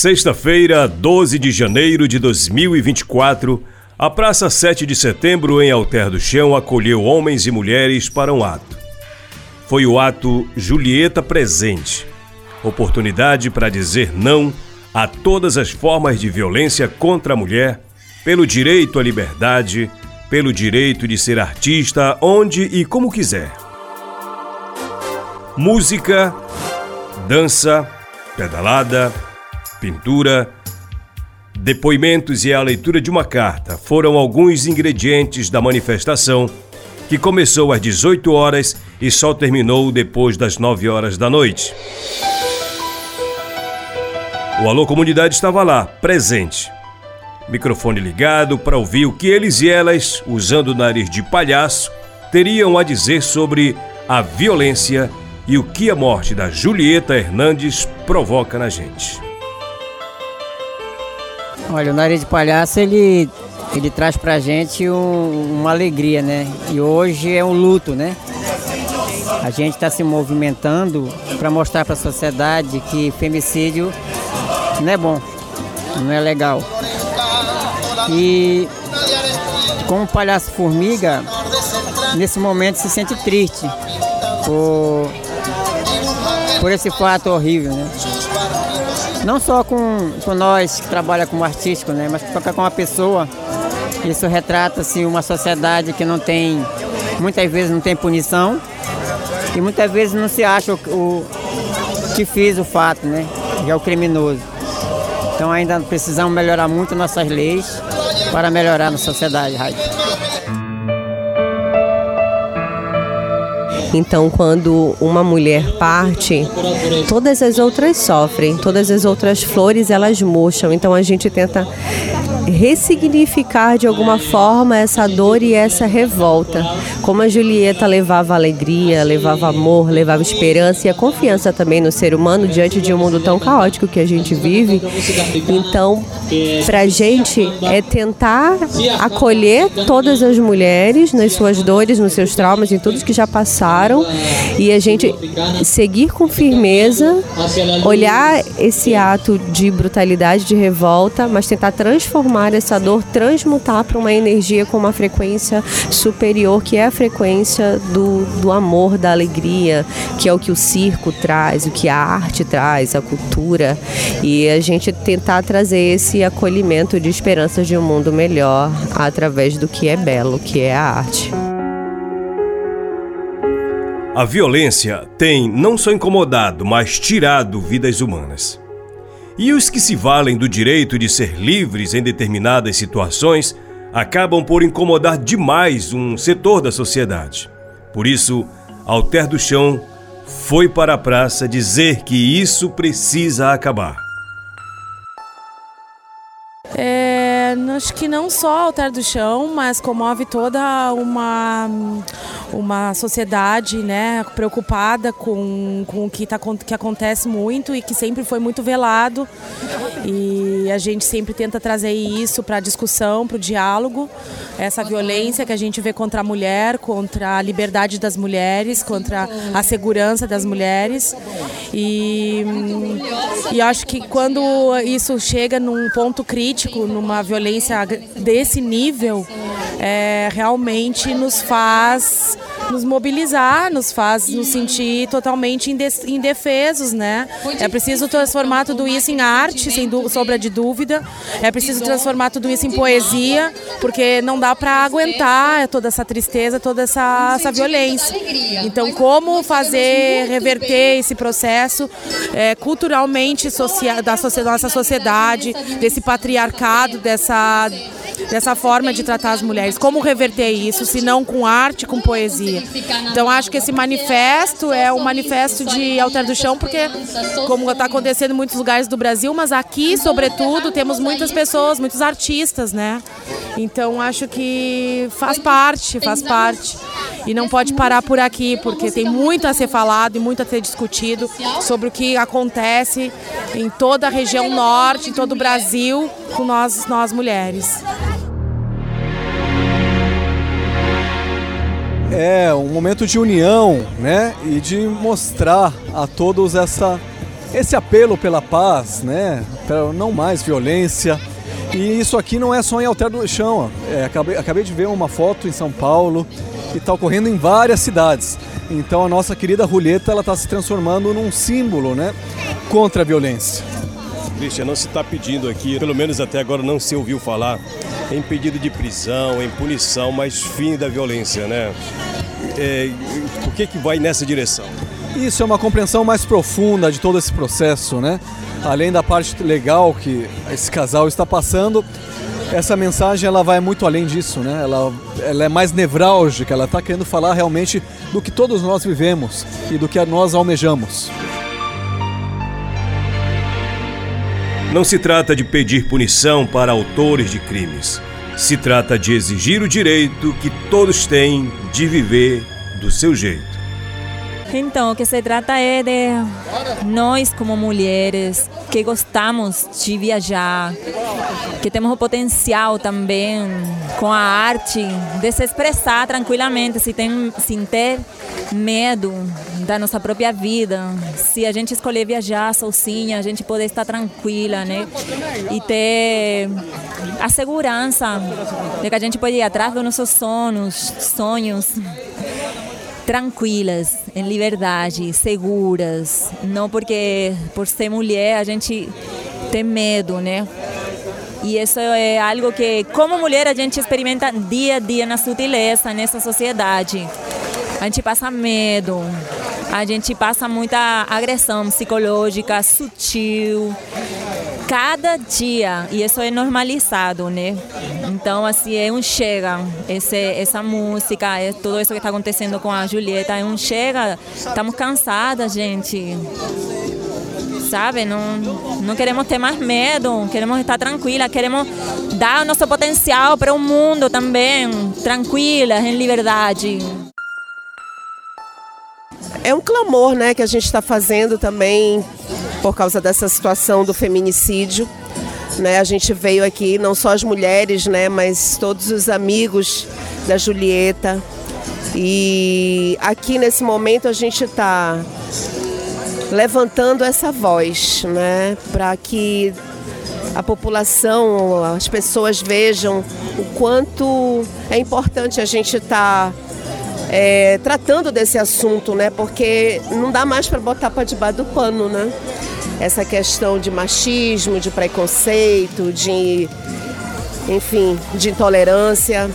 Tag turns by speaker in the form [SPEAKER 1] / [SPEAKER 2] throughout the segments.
[SPEAKER 1] Sexta-feira, 12 de janeiro de 2024, a Praça 7 de Setembro, em Alter do Chão, acolheu homens e mulheres para um ato. Foi o ato Julieta Presente oportunidade para dizer não a todas as formas de violência contra a mulher, pelo direito à liberdade, pelo direito de ser artista onde e como quiser. Música, dança, pedalada, pintura, depoimentos e a leitura de uma carta foram alguns ingredientes da manifestação que começou às 18 horas e só terminou depois das 9 horas da noite. O Alô Comunidade estava lá, presente. Microfone ligado para ouvir o que eles e elas, usando o nariz de palhaço, teriam a dizer sobre a violência e o que a morte da Julieta Hernandes provoca na gente.
[SPEAKER 2] Olha, o nariz de palhaço ele, ele traz pra gente um, uma alegria, né? E hoje é um luto, né? A gente está se movimentando para mostrar para a sociedade que femicídio não é bom, não é legal. E como palhaço formiga, nesse momento se sente triste por, por esse fato horrível, né? Não só com, com nós que trabalha como artístico, né? Mas com uma pessoa. Isso retrata assim, uma sociedade que não tem, muitas vezes não tem punição e muitas vezes não se acha o, o que fez o fato, né? Que é o criminoso. Então ainda precisamos melhorar muito nossas leis para melhorar na sociedade.
[SPEAKER 3] Então, quando uma mulher parte, todas as outras sofrem, todas as outras flores elas murcham. Então, a gente tenta ressignificar de alguma forma essa dor e essa revolta. Como a Julieta levava alegria, levava amor, levava esperança e a confiança também no ser humano diante de um mundo tão caótico que a gente vive. Então, para a gente é tentar acolher todas as mulheres nas suas dores, nos seus traumas, em tudo que já passaram e a gente seguir com firmeza, olhar esse ato de brutalidade, de revolta, mas tentar transformar transformar essa dor, transmutar para uma energia com uma frequência superior, que é a frequência do, do amor, da alegria, que é o que o circo traz, o que a arte traz, a cultura. E a gente tentar trazer esse acolhimento de esperanças de um mundo melhor através do que é belo, que é a arte.
[SPEAKER 1] A violência tem não só incomodado, mas tirado vidas humanas. E os que se valem do direito de ser livres em determinadas situações acabam por incomodar demais um setor da sociedade. Por isso, Alter do Chão foi para a praça dizer que isso precisa acabar.
[SPEAKER 4] Acho que não só Alter do Chão, mas comove toda uma uma sociedade né, preocupada com, com o que, tá, que acontece muito e que sempre foi muito velado. E a gente sempre tenta trazer isso para a discussão, para o diálogo, essa violência que a gente vê contra a mulher, contra a liberdade das mulheres, contra a segurança das mulheres. E, e acho que quando isso chega num ponto crítico, numa violência desse nível, é, realmente nos faz nos mobilizar, nos faz nos sentir totalmente indefesos, né? É preciso transformar tudo isso em arte, sem sombra de dúvida. É preciso transformar tudo isso em poesia, porque não dá para aguentar toda essa tristeza, toda essa, essa violência. Então, como fazer reverter esse processo é, culturalmente da nossa sociedade, desse patriarcado, dessa dessa forma de tratar as mulheres. Como reverter isso, se não com arte, com poesia? Então acho que esse manifesto é um manifesto de Alter do Chão, porque como está acontecendo em muitos lugares do Brasil, mas aqui, sobretudo, temos muitas pessoas, muitos artistas, né? Então acho que faz parte, faz parte. E não pode parar por aqui, porque tem muito a ser falado e muito a ser discutido sobre o que acontece em toda a região norte, em todo o Brasil, com nós, nós mulheres.
[SPEAKER 5] É um momento de união, né? E de mostrar a todos essa esse apelo pela paz, né? Para não mais violência. E isso aqui não é só em Alter do Chão. É, acabei, acabei de ver uma foto em São Paulo e está ocorrendo em várias cidades. Então a nossa querida Ruleta ela está se transformando num símbolo, né? Contra a violência.
[SPEAKER 1] Christian, não se está pedindo aqui, pelo menos até agora não se ouviu falar, em pedido de prisão, em punição, mas fim da violência, né? É, por que, que vai nessa direção?
[SPEAKER 5] Isso é uma compreensão mais profunda de todo esse processo, né? Além da parte legal que esse casal está passando, essa mensagem ela vai muito além disso, né? Ela, ela é mais nevrálgica, ela está querendo falar realmente do que todos nós vivemos e do que nós almejamos.
[SPEAKER 1] Não se trata de pedir punição para autores de crimes. Se trata de exigir o direito que todos têm de viver do seu jeito.
[SPEAKER 6] Então, o que se trata é de nós, como mulheres, que gostamos de viajar, que temos o potencial também com a arte de se expressar tranquilamente, sem ter, sem ter medo da nossa própria vida. Se a gente escolher viajar sozinha, a gente poder estar tranquila, né? E ter a segurança de que a gente pode ir atrás dos nossos sonhos, sonhos tranquilas, em liberdade, seguras. Não porque por ser mulher a gente tem medo, né? E isso é algo que, como mulher, a gente experimenta dia a dia na sutileza nessa sociedade. A gente passa medo, a gente passa muita agressão psicológica sutil cada dia e isso é normalizado, né? Então assim é um chega, esse, essa música, é tudo isso que está acontecendo com a Julieta é um chega. Estamos cansadas, gente. Sabe, não, não queremos ter mais medo, queremos estar tranquila, queremos dar o nosso potencial para o mundo também, tranquilas, em liberdade.
[SPEAKER 7] É um clamor, né, que a gente está fazendo também por causa dessa situação do feminicídio. Né, a gente veio aqui, não só as mulheres, né, mas todos os amigos da Julieta. E aqui nesse momento a gente está levantando essa voz, né, para que a população, as pessoas vejam o quanto é importante a gente estar tá, é, tratando desse assunto, né, porque não dá mais para botar para debaixo do pano, né essa questão de machismo, de preconceito, de enfim, de intolerância.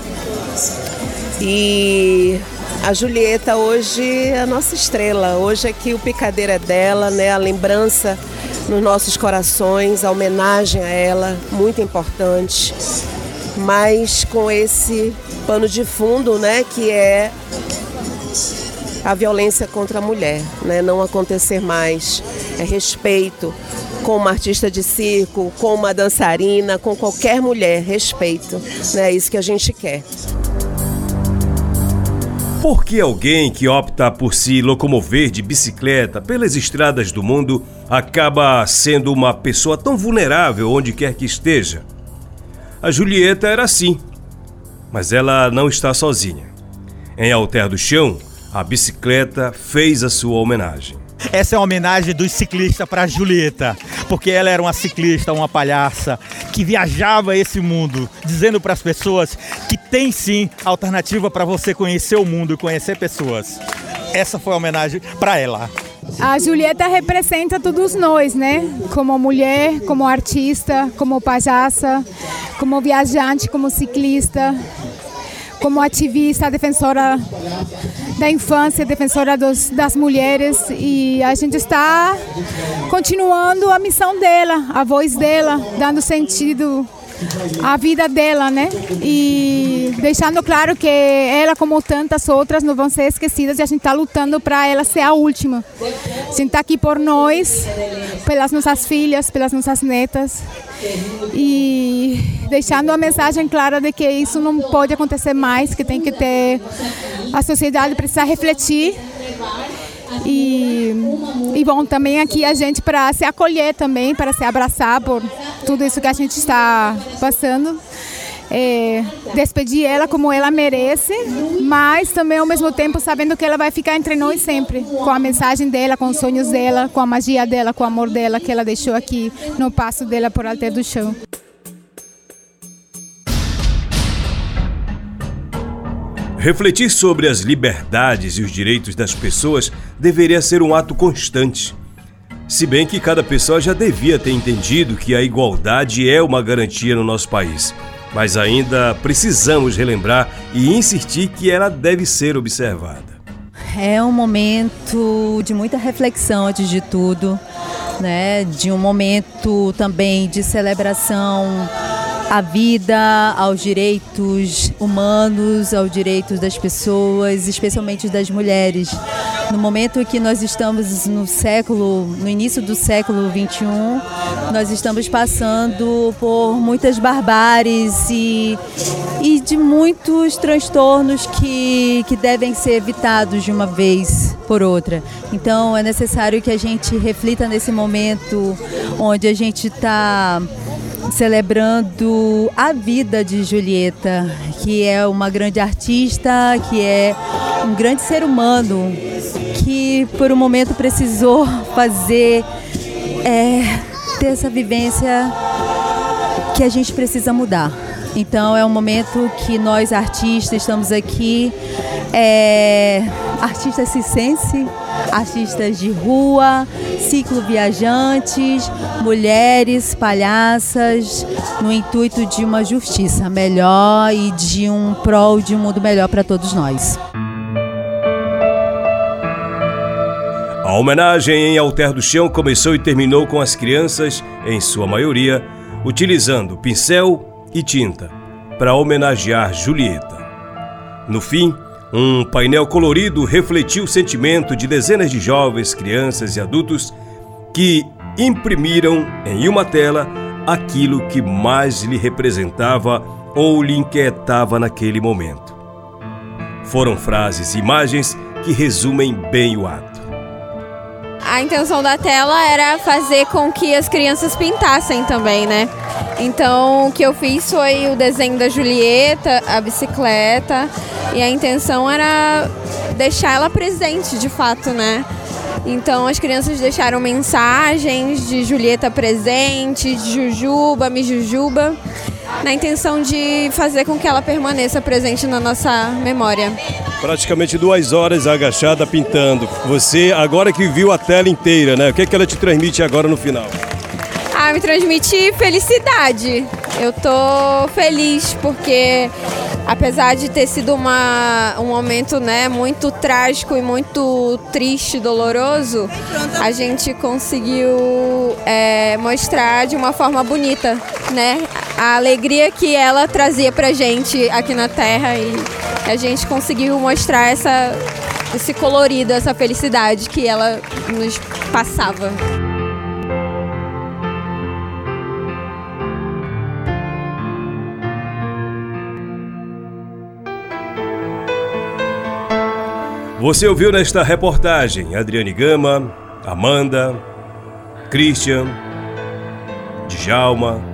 [SPEAKER 7] E a Julieta hoje é a nossa estrela. Hoje aqui o picadeira é dela, né? A lembrança nos nossos corações, a homenagem a ela, muito importante. Mas com esse pano de fundo, né, que é a violência contra a mulher, né? Não acontecer mais é respeito com uma artista de circo, com uma dançarina, com qualquer mulher, respeito. Né? É isso que a gente quer.
[SPEAKER 1] Por que alguém que opta por se locomover de bicicleta pelas estradas do mundo acaba sendo uma pessoa tão vulnerável onde quer que esteja? A Julieta era assim, mas ela não está sozinha. Em Alter do Chão, a bicicleta fez a sua homenagem.
[SPEAKER 8] Essa é uma homenagem dos ciclistas para Julieta, porque ela era uma ciclista, uma palhaça, que viajava esse mundo, dizendo para as pessoas que tem sim alternativa para você conhecer o mundo e conhecer pessoas. Essa foi a homenagem para ela.
[SPEAKER 9] A Julieta representa todos nós, né? Como mulher, como artista, como palhaça, como viajante, como ciclista, como ativista, defensora da infância, defensora dos, das mulheres. E a gente está continuando a missão dela, a voz dela, dando sentido à vida dela, né? E deixando claro que ela, como tantas outras, não vão ser esquecidas e a gente está lutando para ela ser a última. A gente está aqui por nós, pelas nossas filhas, pelas nossas netas e deixando a mensagem clara de que isso não pode acontecer mais, que tem que ter a sociedade precisa refletir e, e bom, também aqui a gente para se acolher também, para se abraçar por tudo isso que a gente está passando. é, despedir ela como ela merece, mas também ao mesmo tempo sabendo que ela vai ficar entre nós sempre, com a mensagem dela, com os sonhos dela, com a magia dela, com o amor dela que ela deixou aqui no passo dela por Alter do Chão.
[SPEAKER 1] Refletir sobre as liberdades e os direitos das pessoas deveria ser um ato constante. Se bem que cada pessoa já devia ter entendido que a igualdade é uma garantia no nosso país, mas ainda precisamos relembrar e insistir que ela deve ser observada.
[SPEAKER 10] É um momento de muita reflexão antes de tudo, né? De um momento também de celebração à vida, aos direitos humanos, aos direitos das pessoas, especialmente das mulheres. No momento que nós estamos no século, no início do século 21, nós estamos passando por muitas barbáries e, e de muitos transtornos que, que devem ser evitados de uma vez por outra. Então é necessário que a gente reflita nesse momento onde a gente está celebrando a vida de Julieta, que é uma grande artista, que é um grande ser humano, que por um momento precisou fazer é, ter essa vivência que a gente precisa mudar. Então é um momento que nós artistas estamos aqui, é, artistas cicense, artistas de rua, ciclo viajantes, mulheres, palhaças, no intuito de uma justiça melhor e de um prol de um mundo melhor para todos nós.
[SPEAKER 1] A homenagem em Alter do Chão começou e terminou com as crianças, em sua maioria, utilizando pincel e tinta para homenagear Julieta. No fim, um painel colorido refletiu o sentimento de dezenas de jovens, crianças e adultos que imprimiram em uma tela aquilo que mais lhe representava ou lhe inquietava naquele momento. Foram frases e imagens que resumem bem o ato.
[SPEAKER 11] A intenção da tela era fazer com que as crianças pintassem também, né? Então, o que eu fiz foi o desenho da Julieta, a bicicleta, e a intenção era deixar ela presente, de fato, né? Então, as crianças deixaram mensagens de Julieta presente, de Jujuba, me Jujuba, na intenção de fazer com que ela permaneça presente na nossa memória.
[SPEAKER 1] Praticamente duas horas agachada pintando. Você, agora que viu a tela inteira, né? O que, é que ela te transmite agora no final?
[SPEAKER 11] Ah, me transmite felicidade. Eu tô feliz porque apesar de ter sido uma, um momento né, muito trágico e muito triste, doloroso, a gente conseguiu é, mostrar de uma forma bonita, né? A alegria que ela trazia pra gente aqui na Terra e a gente conseguiu mostrar essa, esse colorido, essa felicidade que ela nos passava.
[SPEAKER 1] Você ouviu nesta reportagem Adriane Gama, Amanda, Christian, Djalma,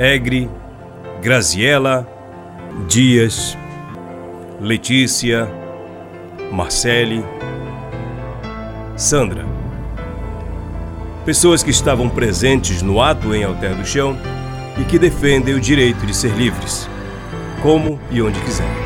[SPEAKER 1] Egre, Graziela, Dias, Letícia, Marcele, Sandra. Pessoas que estavam presentes no ato em Alter do Chão e que defendem o direito de ser livres, como e onde quiser.